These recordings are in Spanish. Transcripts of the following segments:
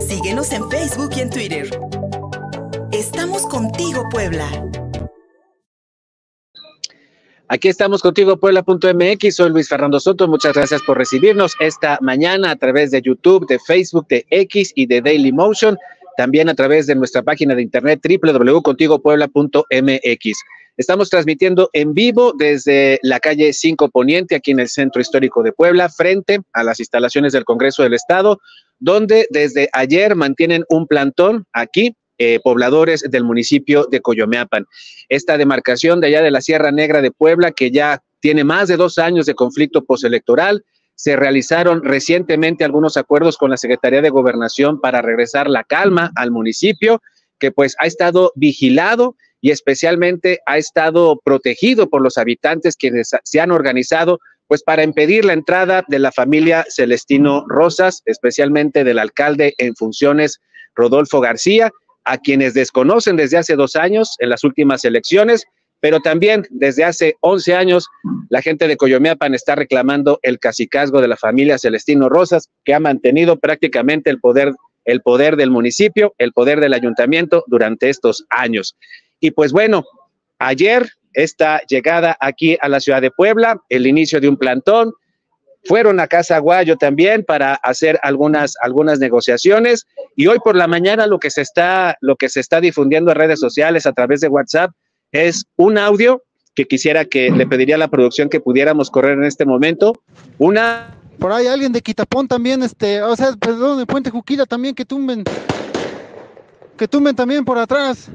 Síguenos en Facebook y en Twitter. Estamos contigo, Puebla. Aquí estamos contigo, Puebla.mx. Soy Luis Fernando Soto. Muchas gracias por recibirnos esta mañana a través de YouTube, de Facebook, de X y de Daily Motion. También a través de nuestra página de internet www.contigopuebla.mx. Estamos transmitiendo en vivo desde la calle 5 Poniente, aquí en el Centro Histórico de Puebla, frente a las instalaciones del Congreso del Estado, donde desde ayer mantienen un plantón aquí eh, pobladores del municipio de Coyomeapan. Esta demarcación de allá de la Sierra Negra de Puebla, que ya tiene más de dos años de conflicto postelectoral, se realizaron recientemente algunos acuerdos con la Secretaría de Gobernación para regresar la calma al municipio, que pues ha estado vigilado y especialmente ha estado protegido por los habitantes quienes se han organizado pues para impedir la entrada de la familia Celestino Rosas, especialmente del alcalde en funciones Rodolfo García, a quienes desconocen desde hace dos años en las últimas elecciones, pero también desde hace 11 años la gente de Coyomeapan está reclamando el cacicazgo de la familia Celestino Rosas, que ha mantenido prácticamente el poder, el poder del municipio, el poder del ayuntamiento durante estos años. Y pues bueno, ayer esta llegada aquí a la ciudad de Puebla, el inicio de un plantón, fueron a Casa Guayo también para hacer algunas, algunas negociaciones y hoy por la mañana lo que se está, lo que se está difundiendo en redes sociales a través de WhatsApp es un audio que quisiera que le pediría a la producción que pudiéramos correr en este momento. Una por ahí alguien de Quitapón también, este, o sea, perdón, de Puente Juquila también que tumben, que tumben también por atrás.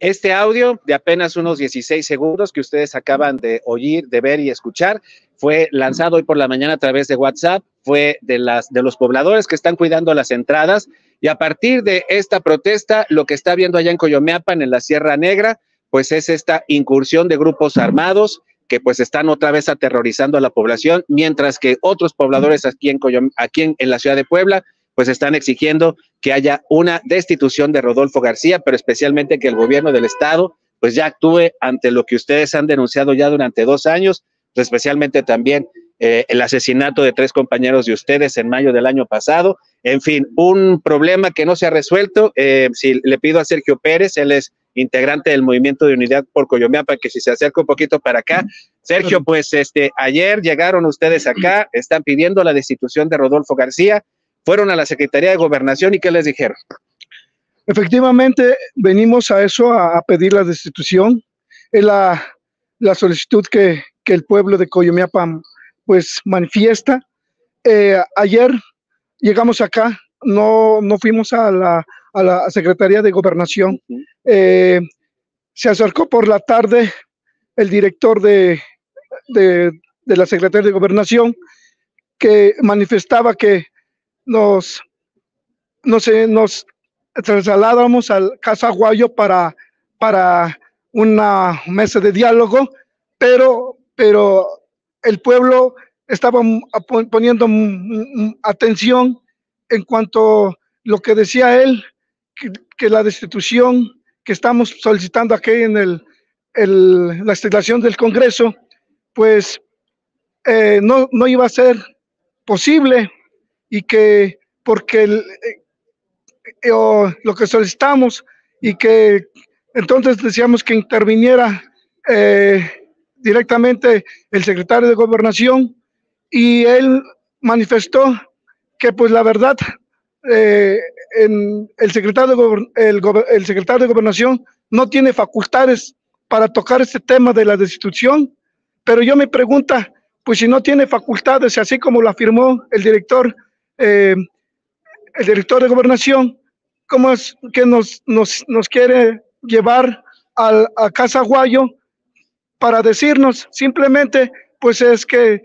Este audio de apenas unos 16 segundos que ustedes acaban de oír, de ver y escuchar. Fue lanzado hoy por la mañana a través de WhatsApp, fue de las de los pobladores que están cuidando las entradas. Y a partir de esta protesta lo que está viendo allá en Coyomeapan en la Sierra Negra, pues es esta incursión de grupos armados que pues están otra vez aterrorizando a la población, mientras que otros pobladores aquí en aquí en la ciudad de Puebla pues están exigiendo que haya una destitución de Rodolfo García, pero especialmente que el gobierno del estado pues ya actúe ante lo que ustedes han denunciado ya durante dos años, especialmente también eh, el asesinato de tres compañeros de ustedes en mayo del año pasado. En fin, un problema que no se ha resuelto. Eh, si le pido a Sergio Pérez, él es integrante del Movimiento de Unidad por Coyomeapa, que si se acerca un poquito para acá. Sergio, pues este, ayer llegaron ustedes acá, están pidiendo la destitución de Rodolfo García fueron a la Secretaría de Gobernación y ¿qué les dijeron? Efectivamente, venimos a eso, a, pedir la destitución. Es la, solicitud que, el pueblo de Coyomiapan pues manifiesta. Eh, ayer llegamos acá, no, no fuimos a la, a la Secretaría de Gobernación. Eh, se acercó por la tarde el director de, de, de la Secretaría de Gobernación que manifestaba que nos, nos, nos trasladamos al Casa Guayo para, para una mesa de diálogo, pero, pero el pueblo estaba poniendo atención en cuanto a lo que decía él, que, la destitución que estamos solicitando aquí en el, la instalación del Congreso, pues eh, no, no iba a ser posible y que porque eh, eh, lo que solicitamos y que entonces decíamos que interviniera eh, directamente el secretario de gobernación y él manifestó que pues la verdad en el, secretario de el, el secretario de gobernación no tiene facultades para tocar este tema de la destitución, pero yo me pregunta, pues si no tiene facultades, así como lo afirmó el director eh, el director de gobernación, cómo es que nos, nos, nos quiere llevar al, a Casa Guayo para decirnos simplemente, pues es que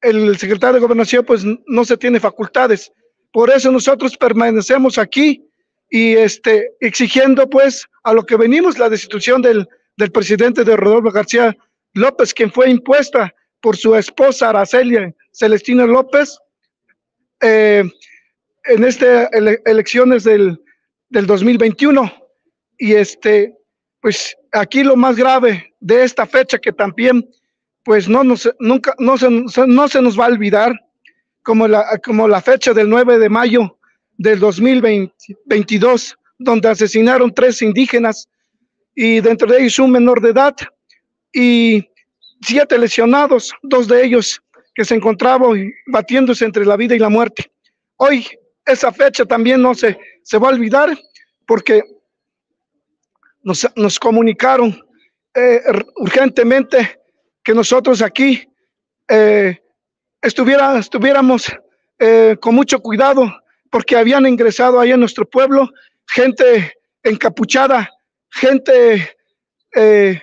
el secretario de gobernación pues no se tiene facultades. Por eso nosotros permanecemos aquí y este, exigiendo pues a lo que venimos la destitución del, del presidente de Rodolfo García López, quien fue impuesta por su esposa Araceli Celestina López, eh, en estas elecciones del, del 2021. Y este, pues aquí lo más grave de esta fecha que también pues no, nos, nunca, no, se, no se nos va a olvidar como la, como la fecha del 9 de mayo del 2022, donde asesinaron tres indígenas y dentro de ellos un menor de edad y siete lesionados, dos de ellos que se encontraban batiéndose entre la vida y la muerte. Hoy esa fecha también no se, se va a olvidar porque nos, nos comunicaron eh, urgentemente que nosotros aquí eh, estuviéramos eh, con mucho cuidado porque habían ingresado ahí en nuestro pueblo gente encapuchada, gente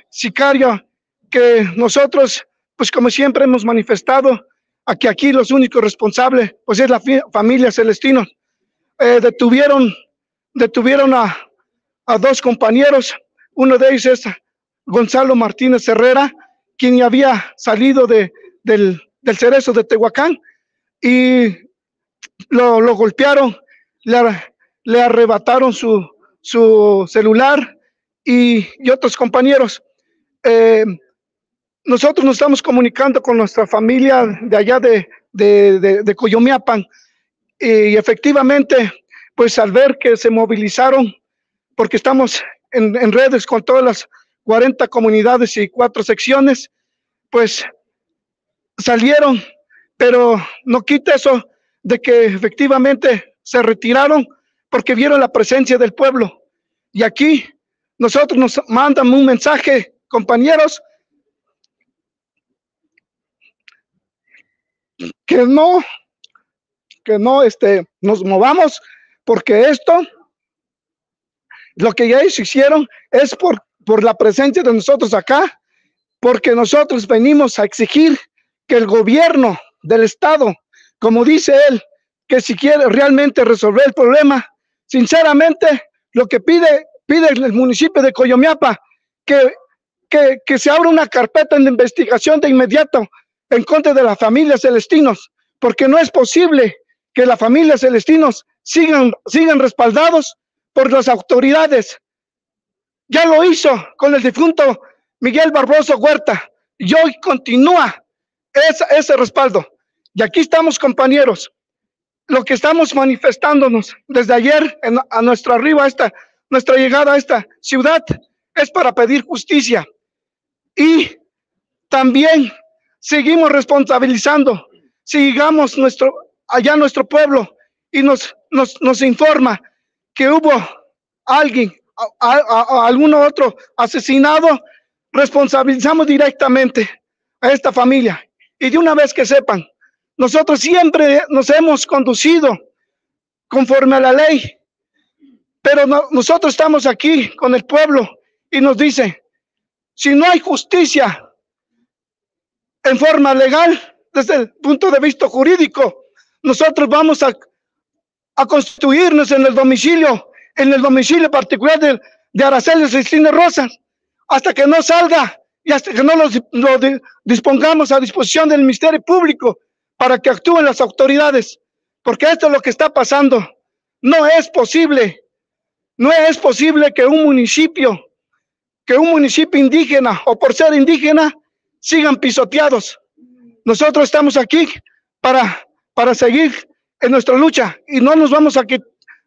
sicaria, que nosotros, pues como siempre hemos manifestado, a que aquí los únicos responsables, pues es la familia Celestino. Eh, detuvieron, detuvieron a, a dos compañeros, uno de ellos es Gonzalo Martínez Herrera, quien había salido de, del, del cerezo de Tehuacán y lo, lo golpearon, le, le arrebataron su, su celular y, y, otros compañeros. Eh, nosotros nos estamos comunicando con nuestra familia de allá de, de, de, de Coyomiapan y efectivamente, pues al ver que se movilizaron, porque estamos en, en redes con todas las 40 comunidades y cuatro secciones, pues salieron, pero no quita eso de que efectivamente se retiraron porque vieron la presencia del pueblo. Y aquí nosotros nos mandan un mensaje, compañeros, que no, que no este, nos movamos, porque esto, lo que ya ellos hicieron es por, por la presencia de nosotros acá, porque nosotros venimos a exigir que el gobierno del Estado, como dice él, que si quiere realmente resolver el problema, sinceramente, lo que pide, pide el municipio de Coyomiapa, que, que, que se abra una carpeta de investigación de inmediato en contra de la familia Celestinos, porque no es posible que la familia Celestinos sigan, sigan respaldados por las autoridades. Ya lo hizo con el difunto Miguel Barboso Huerta y hoy continúa ese, ese respaldo. Y aquí estamos, compañeros. Lo que estamos manifestándonos desde ayer a arriba, esta, nuestra llegada a esta ciudad, es para pedir justicia. Y también seguimos responsabilizando. Sigamos nuestro, allá nuestro pueblo y nos, nos, nos informa que hubo alguien, a, otro asesinado, responsabilizamos directamente a esta familia. Y de una vez que sepan, nosotros siempre nos hemos conducido conforme a la ley, pero no, nosotros estamos aquí con el pueblo y nos dice, si no hay justicia en forma legal, desde el punto de vista jurídico, nosotros vamos a, a constituirnos en el domicilio, en el domicilio particular de, de Araceli Cristina Rosas, hasta que no salga y hasta que no lo, lo dispongamos a disposición del Ministerio Público para que actúen las autoridades, porque esto es lo que está pasando. No es posible, no es posible que un municipio, que un municipio indígena o por ser indígena sigan pisoteados. Nosotros estamos aquí para, para seguir en nuestra lucha y no nos vamos a,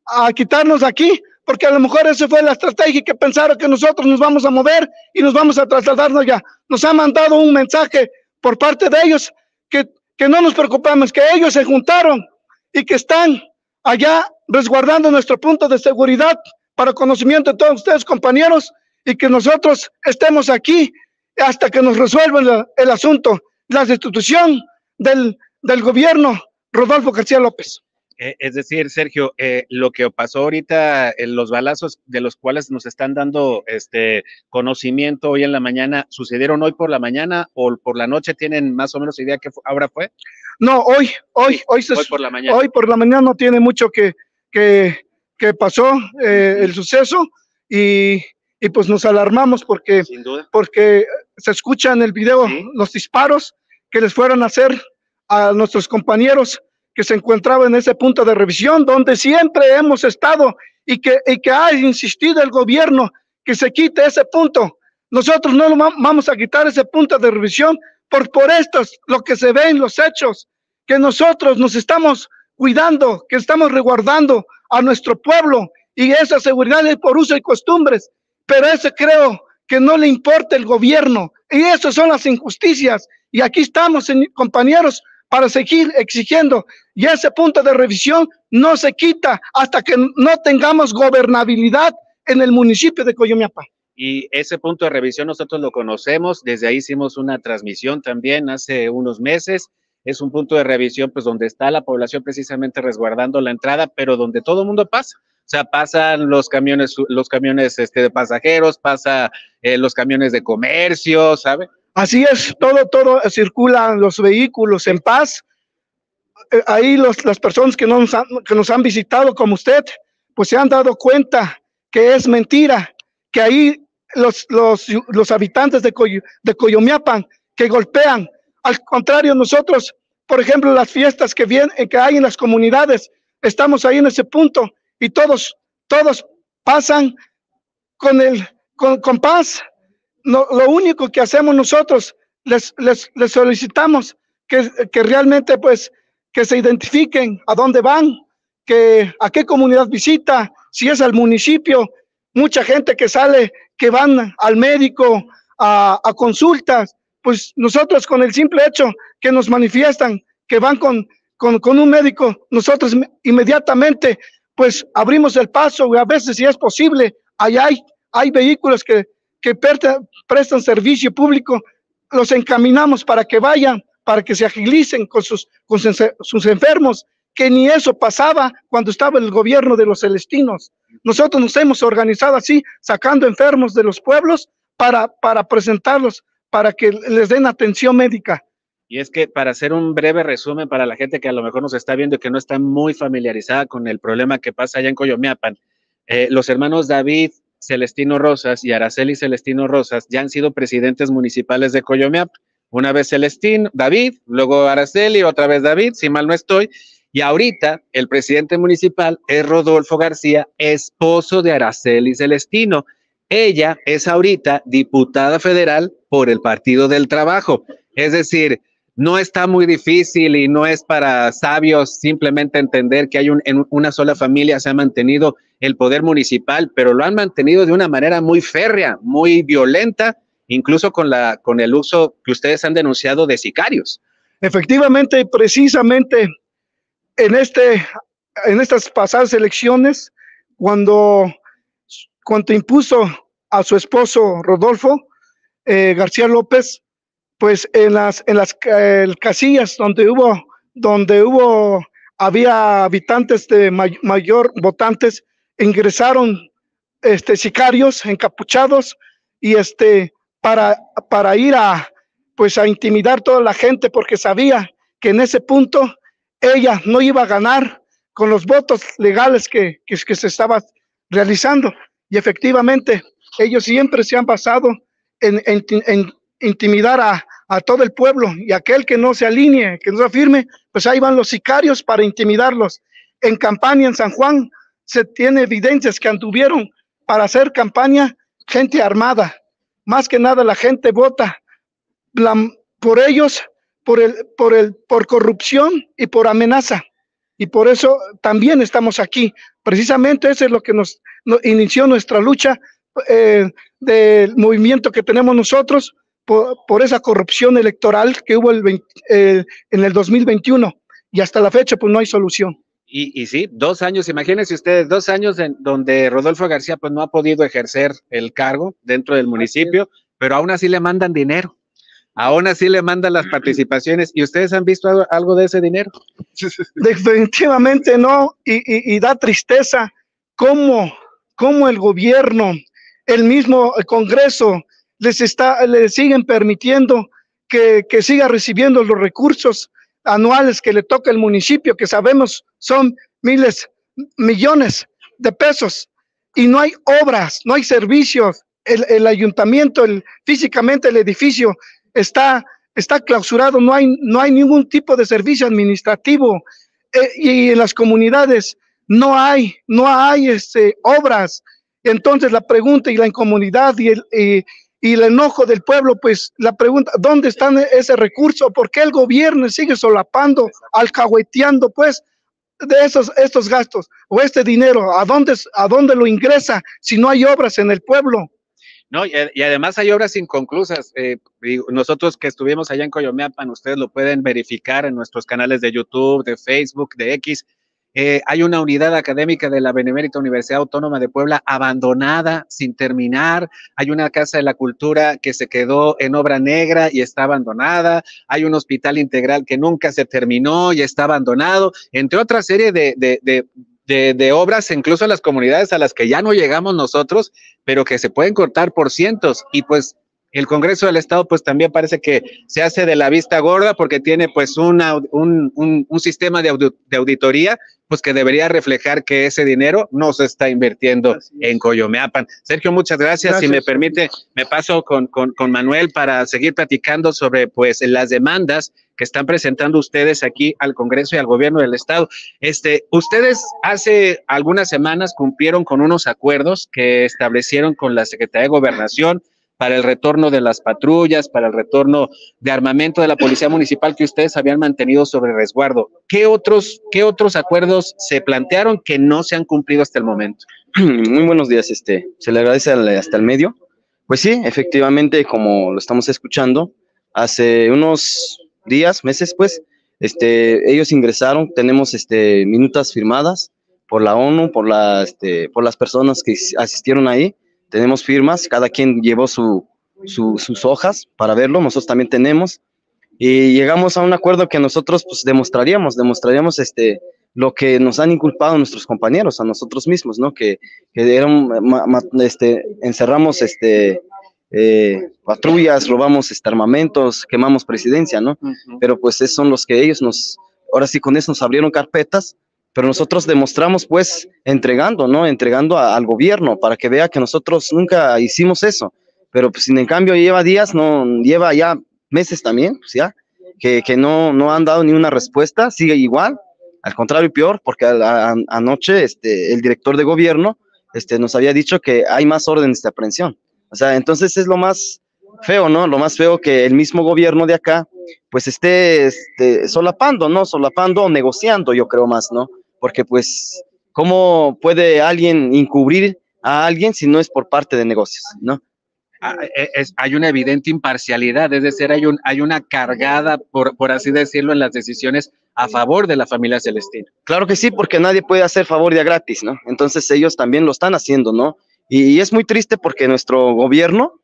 a quitarnos aquí porque a lo mejor esa fue la estrategia que pensaron que nosotros nos vamos a mover y nos vamos a trasladarnos ya. Nos ha mandado un mensaje por parte de ellos que, que no nos preocupamos, que ellos se juntaron y que están allá resguardando nuestro punto de seguridad para conocimiento de todos ustedes, compañeros, y que nosotros estemos aquí hasta que nos resuelvan la, el asunto, la destitución del, del gobierno Rodolfo García López. Eh, es decir, Sergio, eh, lo que pasó ahora, en los balazos de los cuales nos están dando este conocimiento hoy en la mañana, ¿sucedieron hoy por la mañana o por la noche? ¿Tienen más o menos idea qué ahora fue? No, hoy, hoy, hoy, se, hoy por la mañana. Hoy por la mañana no tiene mucho que, que, que pasó eh, el suceso y, y, pues nos alarmamos porque, Sin duda. porque se escucha en el video ¿Sí? los disparos que les fueron a hacer a nuestros compañeros que se encontraba en ese punto de revisión, donde siempre hemos estado y que, y que ha insistido el gobierno que se quite ese punto. Nosotros no vamos a quitar ese punto de revisión por, por estos, lo que se ve en los hechos, que nosotros nos estamos cuidando, que estamos resguardando a nuestro pueblo y esa seguridad es por uso y costumbres, pero eso creo que no le importa el gobierno y esas son las injusticias y aquí estamos, compañeros, para seguir exigiendo y ese punto de revisión no se quita hasta que no tengamos gobernabilidad en el municipio de Coyomiapa. Y ese punto de revisión nosotros lo conocemos, desde ahí hicimos una transmisión también hace unos meses. Es un punto de revisión pues donde está la población precisamente resguardando la entrada, pero donde todo el mundo pasa. O sea, pasan los camiones, los camiones este, de pasajeros, pasa eh, los camiones de comercio, ¿sabe? Así es, todo, todo circulan los vehículos en paz. Eh, ahí los, las personas que nos, han, que nos han visitado, como usted, pues se han dado cuenta que es mentira, que ahí los, los, los habitantes de, de Coyomiapan que golpean. Al contrario, nosotros, por ejemplo, las fiestas que, vienen, que hay en las comunidades, estamos ahí en ese punto y todos, todos pasan con, el, con, con paz. No, lo único que hacemos nosotros, les, les, les solicitamos que, que realmente pues que se identifiquen a dónde van, que a qué comunidad visita, si es al municipio, mucha gente que sale, que van al médico a, consultas, pues nosotros con el simple hecho que nos manifiestan que van con, con, un médico, nosotros inmediatamente pues abrimos el paso y a veces si es posible, hay, hay vehículos que, que prestan servicio público, los encaminamos para que vayan, para que se agilicen con sus, con sus enfermos que ni eso pasaba cuando estaba el gobierno de los celestinos. Nosotros nos hemos organizado así, sacando enfermos de los pueblos para, para presentarlos, para que les den atención médica. Y es que para hacer un breve resumen para la gente que a lo mejor nos está viendo y que no está muy familiarizada con el problema que pasa allá en Coyomiapan, eh, los hermanos David Celestino Rosas y Araceli Celestino Rosas ya han sido presidentes municipales de Coyomiapan. Una vez Celestino, David, luego Araceli, otra vez David, si mal no estoy, y ahorita el presidente municipal es Rodolfo García, esposo de Araceli Celestino. Ella es ahorita diputada federal por el Partido del Trabajo. Es decir, no está muy difícil y no es para sabios simplemente entender que hay en una sola familia se ha mantenido el poder municipal, pero lo han mantenido de una manera muy férrea, muy violenta, incluso con, el uso que ustedes han denunciado de sicarios. Efectivamente, precisamente en, este, estas pasadas elecciones, cuando, cuando impuso a su esposo Rodolfo eh, García López, pues en las, en las casillas donde hubo, donde hubo, había habitantes de mayor votantes, ingresaron este, sicarios encapuchados y este, para, para ir a, pues a intimidar toda la gente porque sabía que en ese punto ella no iba a ganar con los votos legales que, que, se estaba realizando. Y efectivamente, ellos siempre se han basado en, en, intimidar a, todo el pueblo y aquel que no se alinee, que no se afirme, pues ahí van los sicarios para intimidarlos. En campaña en San Juan se tiene evidencias que anduvieron para hacer campaña gente armada. Más que nada la gente vota por ellos por, el, por, el, por corrupción y por amenaza. Y por eso también estamos aquí. Precisamente eso es lo que nos, inició nuestra lucha eh, del movimiento que tenemos nosotros por, esa corrupción electoral que hubo el en el 2021. Y hasta la fecha, pues no hay solución. Y, y, sí, dos años, imagínense ustedes, dos años en donde Rodolfo García pues no ha podido ejercer el cargo dentro del municipio, pero aún así le mandan dinero aún así le mandan las participaciones. ¿Y ustedes han visto algo, de ese dinero? Definitivamente no, y, da tristeza cómo, cómo, el gobierno, el mismo Congreso, les, está, les siguen permitiendo que, que siga recibiendo los recursos anuales que le toca al municipio, que sabemos son miles, millones de pesos, y no hay obras, no hay servicios. El, el ayuntamiento, el, físicamente el edificio está, está clausurado, no hay, no hay ningún tipo de servicio administrativo eh, y en las comunidades no hay, no hay este, obras. Entonces la pregunta y la incomunidad y, el, y el enojo del pueblo, pues la pregunta, ¿dónde está ese recurso? ¿Por qué el gobierno sigue solapando, alcahueteando, pues, de esos estos gastos o este dinero? ¿A dónde, a dónde lo ingresa si no hay obras en el pueblo? No, y, además hay obras inconclusas. Eh, nosotros que estuvimos allá en Coyomeapan, ustedes lo pueden verificar en nuestros canales de YouTube, de Facebook, de X. Eh, hay una unidad académica de la Benemérita Universidad Autónoma de Puebla abandonada, sin terminar. Hay una casa de la cultura que se quedó en obra negra y está abandonada. Hay un hospital integral que nunca se terminó y está abandonado, entre otra serie de, de, de, obras, incluso en las comunidades a las que ya no llegamos nosotros, pero que se pueden cortar por cientos. Y pues el Congreso del Estado pues también parece que se hace de la vista gorda porque tiene pues una, un, un, un, sistema de, de, auditoría pues que debería reflejar que ese dinero no se está invirtiendo en Coyomeapan. Sergio, muchas gracias. Si me permite, me paso con, con, con Manuel para seguir platicando sobre pues las demandas que están presentando ustedes aquí al Congreso y al Gobierno del Estado. Este, ustedes hace algunas semanas cumplieron con unos acuerdos que establecieron con la Secretaría de Gobernación para el retorno de las patrullas, para el retorno de armamento de la Policía Municipal que ustedes habían mantenido sobre resguardo. ¿Qué otros, qué otros acuerdos se plantearon que no se han cumplido hasta el momento? Muy buenos días, este, se le agradece hasta el medio. Pues sí, efectivamente, como lo estamos escuchando, hace unos días, meses, pues, este, ellos ingresaron, tenemos este, minutas firmadas por la ONU, por, la, este, por las personas que asistieron ahí, tenemos firmas, cada quien llevó su, sus hojas para verlo, nosotros también tenemos, y llegamos a un acuerdo que nosotros pues demostraríamos, demostraríamos este, lo que nos han inculpado nuestros compañeros, a nosotros mismos, ¿no? Que, que eran, este, encerramos este, eh, patrullas, robamos este, armamentos, quemamos presidencia, ¿no? Pero pues esos son los que ellos nos, ahora sí con eso nos abrieron carpetas, pero nosotros demostramos pues entregando, ¿no? Entregando al gobierno para que vea que nosotros nunca hicimos eso, pero pues sin en cambio lleva días, no, lleva ya meses también, pues ya, que, que no, no han dado ni una respuesta, sigue igual, al contrario peor, porque anoche este, el director de gobierno este, nos había dicho que hay más órdenes de aprehensión. O sea, entonces es lo más feo, ¿no? Lo más feo que el mismo gobierno de acá, pues esté este, solapando, ¿no? Solapando o negociando, yo creo más, ¿no? Porque pues, ¿cómo puede alguien encubrir a alguien si no es por parte de negocios, ¿no? Ah, e, es, hay una evidente imparcialidad, es decir, hay, un, hay una cargada, por, por así decirlo, en las decisiones a favor de la familia Celestina. Claro que sí, porque nadie puede hacer favor ya gratis, ¿no? Entonces ellos también lo están haciendo, ¿no? Y, es muy triste porque nuestro gobierno,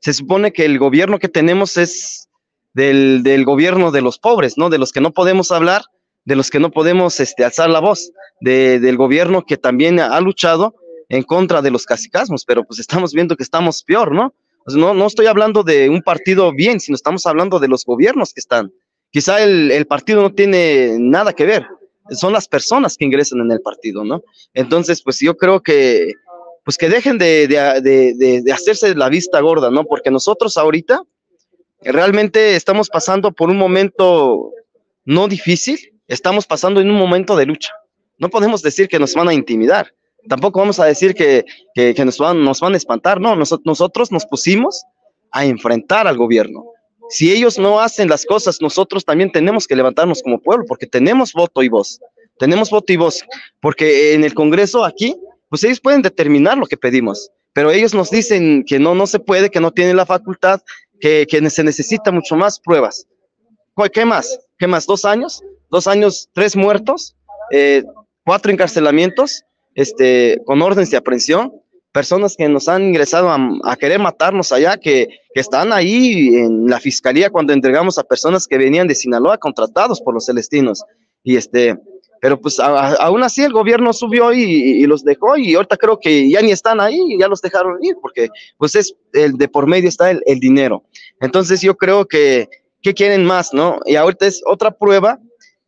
se supone que el gobierno que tenemos es del, del, gobierno de los pobres, ¿no? De los que no podemos hablar, de los que no podemos este, alzar la voz, de, del gobierno que también ha luchado en contra de los casicasmos, pero pues estamos viendo que estamos peor, ¿no? no, no estoy hablando de un partido bien, sino estamos hablando de los gobiernos que están. Quizá el, el partido no tiene nada que ver, son las personas que ingresan en el partido, ¿no? Entonces, pues yo creo que pues que dejen de, de, de, hacerse la vista gorda, ¿no? Porque nosotros ahorita realmente estamos pasando por un momento no difícil, estamos pasando en un momento de lucha. No podemos decir que nos van a intimidar, tampoco vamos a decir que, que, nos, van, nos van a espantar, no, nosotros, nos pusimos a enfrentar al gobierno. Si ellos no hacen las cosas, nosotros también tenemos que levantarnos como pueblo, porque tenemos voto y voz. Tenemos voto y voz, porque en el Congreso aquí pues ellos pueden determinar lo que pedimos, pero ellos nos dicen que no, no se puede, que no tienen la facultad, que, que se necesita mucho más pruebas. ¿Qué más? ¿Qué más? ¿Dos años? ¿Dos años? ¿Tres muertos? Eh, ¿Cuatro encarcelamientos? Este, con órdenes de aprehensión, personas que nos han ingresado a, a querer matarnos allá, que, que, están ahí en la fiscalía cuando entregamos a personas que venían de Sinaloa contratados por los celestinos. Y este, pero pues aún así el gobierno subió y, los dejó y ahorita creo que ya ni están ahí, ya los dejaron ir, porque pues es el de por medio está el, dinero. Entonces yo creo que, ¿qué quieren más, no? Y ahorita es otra prueba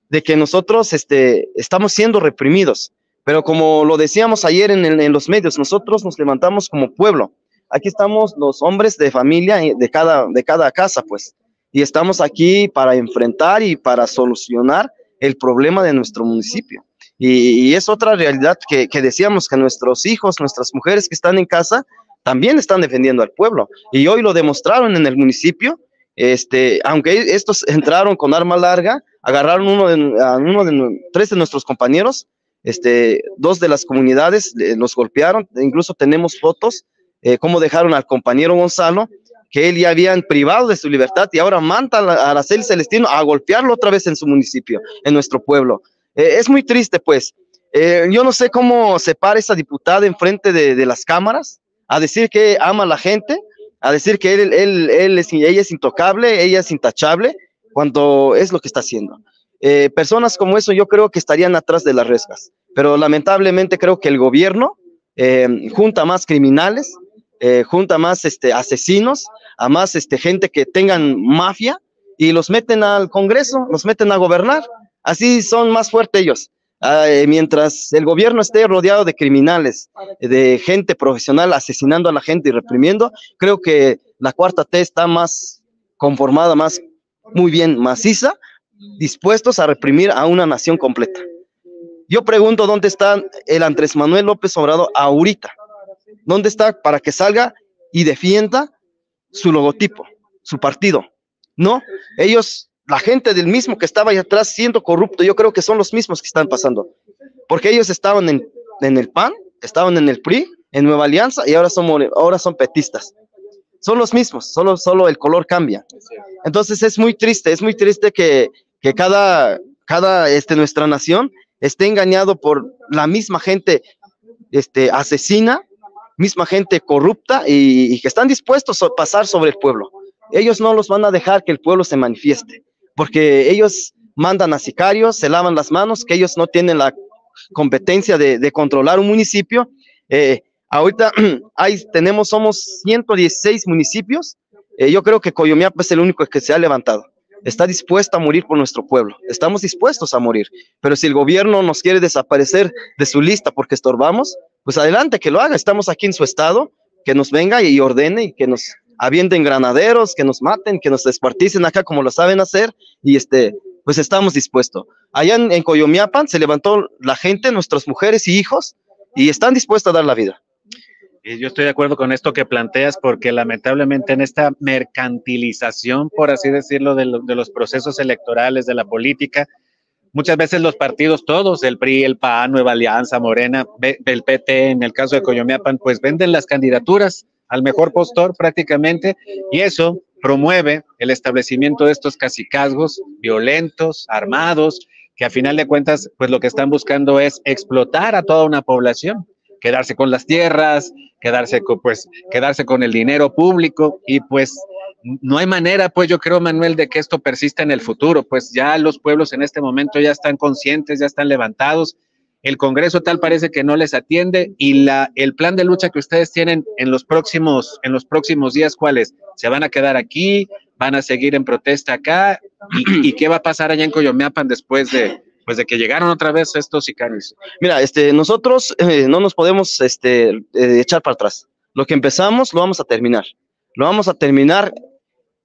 de que nosotros este, estamos siendo reprimidos. Pero como lo decíamos ayer en, en los medios, nosotros nos levantamos como pueblo. Aquí estamos los hombres de familia de cada, de cada casa, pues. Y estamos aquí para enfrentar y para solucionar el problema de nuestro municipio. Y, es otra realidad que, decíamos que nuestros hijos, nuestras mujeres que están en casa, también están defendiendo al pueblo. Y hoy lo demostraron en el municipio, este, aunque estos entraron con arma larga, agarraron uno de, a uno de tres de nuestros compañeros, este, dos de las comunidades eh, los golpearon, incluso tenemos fotos, eh, cómo dejaron al compañero Gonzalo, que él ya habían privado de su libertad y ahora manda a Araceli Celestino a golpearlo otra vez en su municipio, en nuestro pueblo. Eh, es muy triste, pues. yo no sé cómo se para esa diputada enfrente de las cámaras a decir que ama a la gente, a decir que él, es, ella es intocable, ella es intachable, cuando es lo que está haciendo. Eh, personas como eso yo creo que estarían atrás de las rescas, pero lamentablemente creo que el gobierno eh, junta más criminales, eh, junta más este, asesinos, a más este, gente que tengan mafia y los meten al Congreso, los meten a gobernar. Así son más fuertes ellos. Ah, mientras el gobierno esté rodeado de criminales, de gente profesional asesinando a la gente y reprimiendo, creo que la cuarta T está más conformada, más muy bien maciza, dispuestos a reprimir a una nación completa. Yo pregunto dónde está el Andrés Manuel López Obrador ahorita. ¿Dónde está para que salga y defienda su logotipo, su partido? No, ellos, la gente del mismo que estaba ahí atrás siendo corrupto, yo creo que son los mismos que están pasando. Porque ellos estaban en, en el PAN, estaban en el PRI, en Nueva Alianza y ahora son, ahora son petistas son los mismos, solo, solo el color cambia. Entonces es muy triste, es muy triste que, que cada, cada, este, nuestra nación esté engañado por la misma gente, este, asesina, misma gente corrupta y, y que están dispuestos a pasar sobre el pueblo. Ellos no los van a dejar que el pueblo se manifieste, porque ellos mandan a sicarios, se lavan las manos, que ellos no tienen la competencia de, controlar un municipio. Eh, Ahorita hay, tenemos, somos 116 municipios. Eh, yo creo que Coyomiapa es el único que se ha levantado. Está dispuesto a morir por nuestro pueblo. Estamos dispuestos a morir. Pero si el gobierno nos quiere desaparecer de su lista porque estorbamos, pues adelante que lo haga. Estamos aquí en su estado, que nos venga y ordene y que nos avienten granaderos, que nos maten, que nos desparticen acá como lo saben hacer y este, pues estamos dispuestos. Allá en, en Coyomiapan se levantó la gente, nuestras mujeres y hijos, y están dispuestos a dar la vida. Y yo estoy de acuerdo con esto que planteas, porque lamentablemente en esta mercantilización, por así decirlo, de, de, los procesos electorales, de la política, muchas veces los partidos todos, el PRI, el PAN, Nueva Alianza, Morena, el PT, en el caso de Coyomiapan, pues venden las candidaturas al mejor postor prácticamente, y eso promueve el establecimiento de estos casicazgos violentos, armados, que a final de cuentas, pues lo que están buscando es explotar a toda una población quedarse con las tierras, quedarse con, pues, quedarse con el dinero público y pues no hay manera, pues yo creo, Manuel, de que esto persista en el futuro, pues ya los pueblos en este momento ya están conscientes, ya están levantados, el Congreso tal parece que no les atiende y la, el plan de lucha que ustedes tienen en los próximos, en los próximos días, ¿cuáles? ¿Se van a quedar aquí? ¿Van a seguir en protesta acá? ¿Y, y qué va a pasar allá en Coyomeapan después de, pues de que llegaron otra vez estos sicarios. Mira, este, nosotros eh, no nos podemos este, eh, echar para atrás. Lo que empezamos lo vamos a terminar. Lo vamos a terminar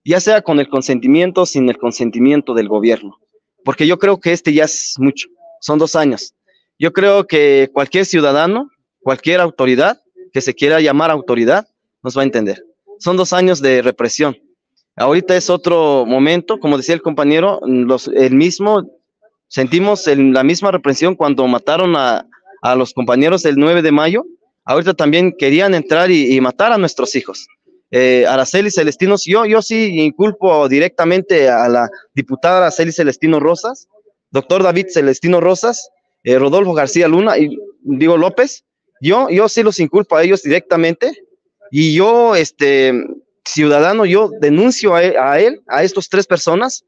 ya sea con el consentimiento o sin el consentimiento del gobierno. Porque yo creo que este ya es mucho. Son dos años. Yo creo que cualquier ciudadano, cualquier autoridad que se quiera llamar autoridad, nos va a entender. Son dos años de represión. Ahorita es otro momento, como decía el compañero, los, el mismo Sentimos el, la misma represión cuando mataron a, los compañeros el 9 de mayo. Ahorita también querían entrar y, matar a nuestros hijos. Eh, Araceli Celestino, yo, yo sí inculpo directamente a la diputada Araceli Celestino Rosas, doctor David Celestino Rosas, eh, Rodolfo García Luna y digo López. Yo, yo sí los inculpo a ellos directamente y yo, este, ciudadano, yo denuncio a él, a, él, a estos tres personas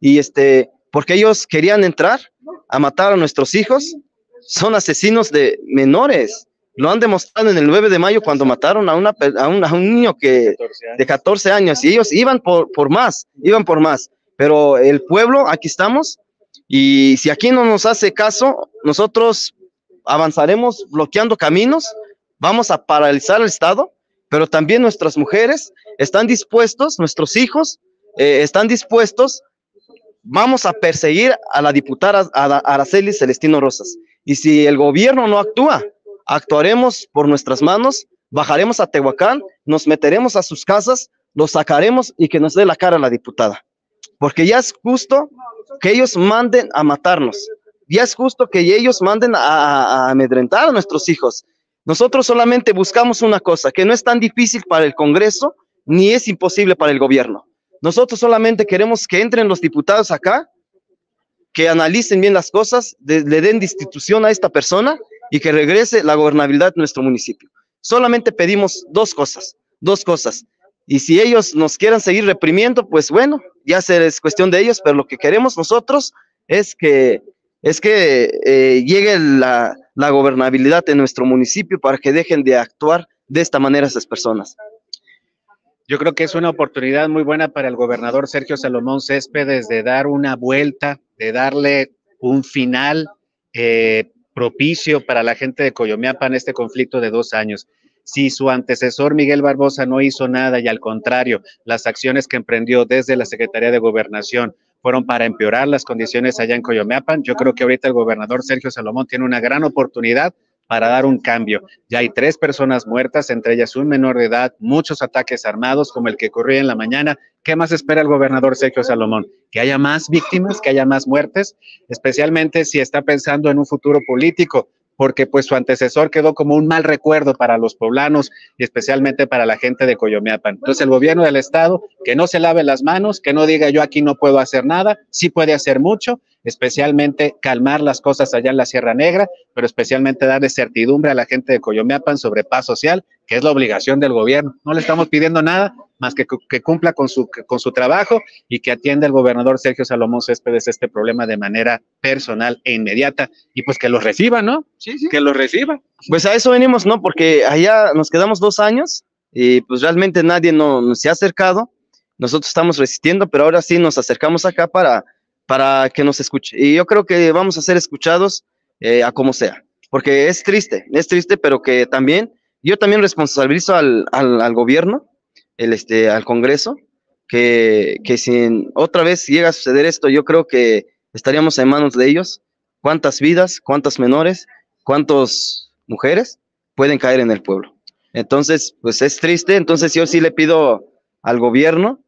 y este, porque ellos querían entrar a matar a nuestros hijos. Son asesinos de menores. Lo han demostrado en el 9 de mayo cuando mataron a, una, a, un, a un niño que, de 14 años y ellos iban por, por más, iban por más. Pero el pueblo, aquí estamos, y si aquí no nos hace caso, nosotros avanzaremos bloqueando caminos, vamos a paralizar el Estado, pero también nuestras mujeres están dispuestos, nuestros hijos eh, están dispuestos vamos a perseguir a la diputada Araceli Celestino Rosas. Y si el gobierno no actúa, actuaremos por nuestras manos bajaremos a Tehuacán, nos meteremos a sus casas, los sacaremos y que nos dé la cara la diputada. Porque ya es justo que ellos manden a matarnos. Ya es justo que ellos manden a, a amedrentar a nuestros hijos. Nosotros solamente buscamos una cosa, que no es tan difícil para el Congreso, ni es imposible para el gobierno. Nosotros solamente queremos que entren los diputados acá, que analicen bien las cosas, le den destitución a esta persona y que regrese la gobernabilidad de nuestro municipio. Solamente pedimos dos cosas, dos cosas. Y si ellos nos quieran seguir reprimiendo, pues bueno, ya es cuestión de ellos, pero lo que queremos nosotros es que, es que eh, llegue la, la gobernabilidad en nuestro municipio para que dejen de actuar de esta manera esas personas. Yo creo que es una oportunidad muy buena para el gobernador Sergio Salomón Céspedes de dar una vuelta, de darle un final eh, propicio para la gente de Coyomiapa en este conflicto de dos años. Si su antecesor Miguel Barbosa no hizo nada y al contrario, las acciones que emprendió desde la Secretaría de Gobernación fueron para empeorar las condiciones allá en Coyomeapan, yo creo que ahorita el gobernador Sergio Salomón tiene una gran oportunidad para dar un cambio. Ya hay tres personas muertas, entre ellas un menor de edad, muchos ataques armados como el que ocurrió en la mañana. ¿Qué más espera el gobernador Sergio Salomón? Que haya más víctimas, que haya más muertes, especialmente si está pensando en un futuro político porque pues su antecesor quedó como un mal recuerdo para los poblanos y especialmente para la gente de Coyomeapan. Entonces el gobierno del estado que no se lave las manos, que no diga yo aquí no puedo hacer nada, sí puede hacer mucho, especialmente calmar las cosas allá en la Sierra Negra, pero especialmente darle certidumbre a la gente de Coyomeapan sobre paz social, que es la obligación del gobierno. No le estamos pidiendo nada, más que, que cumpla con su, con su trabajo y que atienda el gobernador Sergio Salomón Céspedes este problema de manera personal e inmediata y pues que lo reciba, ¿no? Sí, sí. Que lo reciba. Pues a eso venimos, ¿no? Porque allá nos quedamos dos años y pues realmente nadie no, nos se ha acercado. Nosotros estamos resistiendo, pero ahora sí nos acercamos acá para, para que nos escuche. Y yo creo que vamos a ser escuchados eh, a como sea, porque es triste, es triste, pero que también yo también responsabilizo al, al, gobierno el, este, al Congreso, que, que si otra vez llega a suceder esto, yo creo que estaríamos en manos de ellos. ¿Cuántas vidas, cuántas menores, cuántas mujeres pueden caer en el pueblo? Entonces, pues es triste. Entonces yo sí le pido al gobierno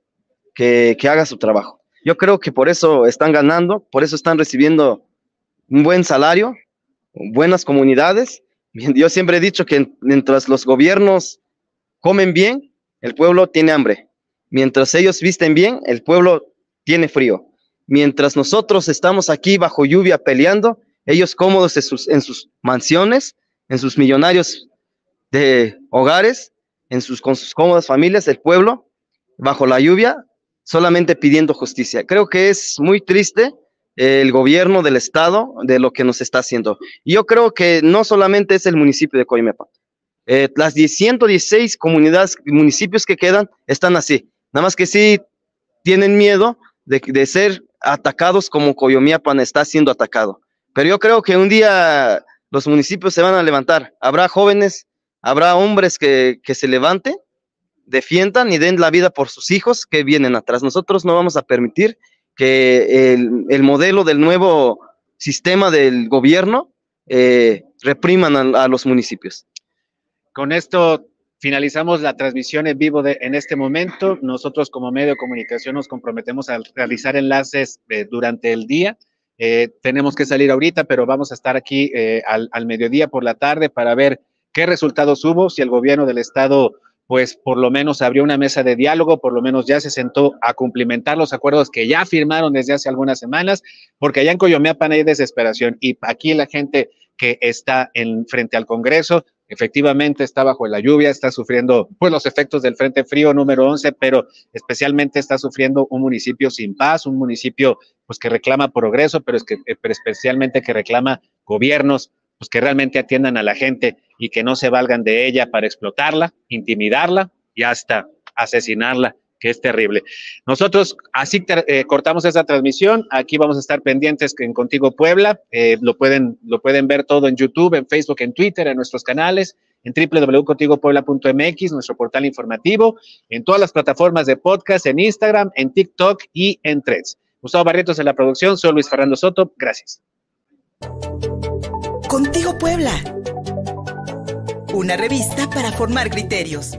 que, que haga su trabajo. Yo creo que por eso están ganando, por eso están recibiendo un buen salario, buenas comunidades. Yo siempre he dicho que mientras los gobiernos comen bien, el pueblo tiene hambre. Mientras ellos visten bien, el pueblo tiene frío. Mientras nosotros estamos aquí bajo lluvia peleando, ellos cómodos en sus, mansiones, en sus millonarios de hogares, en sus, con sus cómodas familias, el pueblo, bajo la lluvia, solamente pidiendo justicia. Creo que es muy triste el gobierno del estado de lo que nos está haciendo. Yo creo que no solamente es el municipio de Coimepa, eh, las 116 comunidades, municipios que quedan están así. Nada más que sí tienen miedo de, de ser atacados como Coyomiapan está siendo atacado. Pero yo creo que un día los municipios se van a levantar. Habrá jóvenes, habrá hombres que, que se levanten, defiendan y den la vida por sus hijos que vienen atrás. Nosotros no vamos a permitir que el, el modelo del nuevo sistema del gobierno eh, repriman a, los municipios. Con esto finalizamos la transmisión en vivo de, en este momento. Nosotros como medio de comunicación nos comprometemos a realizar enlaces eh, durante el día. Eh, tenemos que salir ahorita, pero vamos a estar aquí al, al, mediodía por la tarde para ver qué resultados hubo, si el gobierno del estado, pues por lo menos abrió una mesa de diálogo, por lo menos ya se sentó a cumplimentar los acuerdos que ya firmaron desde hace algunas semanas, porque allá en Coyomeapan hay desesperación y aquí la gente que está en frente al Congreso efectivamente está bajo la lluvia, está sufriendo pues los efectos del Frente Frío número 11, pero especialmente está sufriendo un municipio sin paz, un municipio pues que reclama progreso, pero es que eh, pero especialmente que reclama gobiernos pues que realmente atiendan a la gente y que no se valgan de ella para explotarla, intimidarla y hasta asesinarla que es terrible. Nosotros así eh, cortamos esa transmisión. Aquí vamos a estar pendientes en Contigo Puebla. Eh, lo, pueden, lo pueden ver todo en YouTube, en Facebook, en Twitter, en nuestros canales, en www.contigopuebla.mx, nuestro portal informativo, en todas las plataformas de podcast, en Instagram, en TikTok y en Threads. Gustavo Barrientos en la producción, soy Luis Fernando Soto. Gracias. Contigo Puebla Una revista para formar criterios.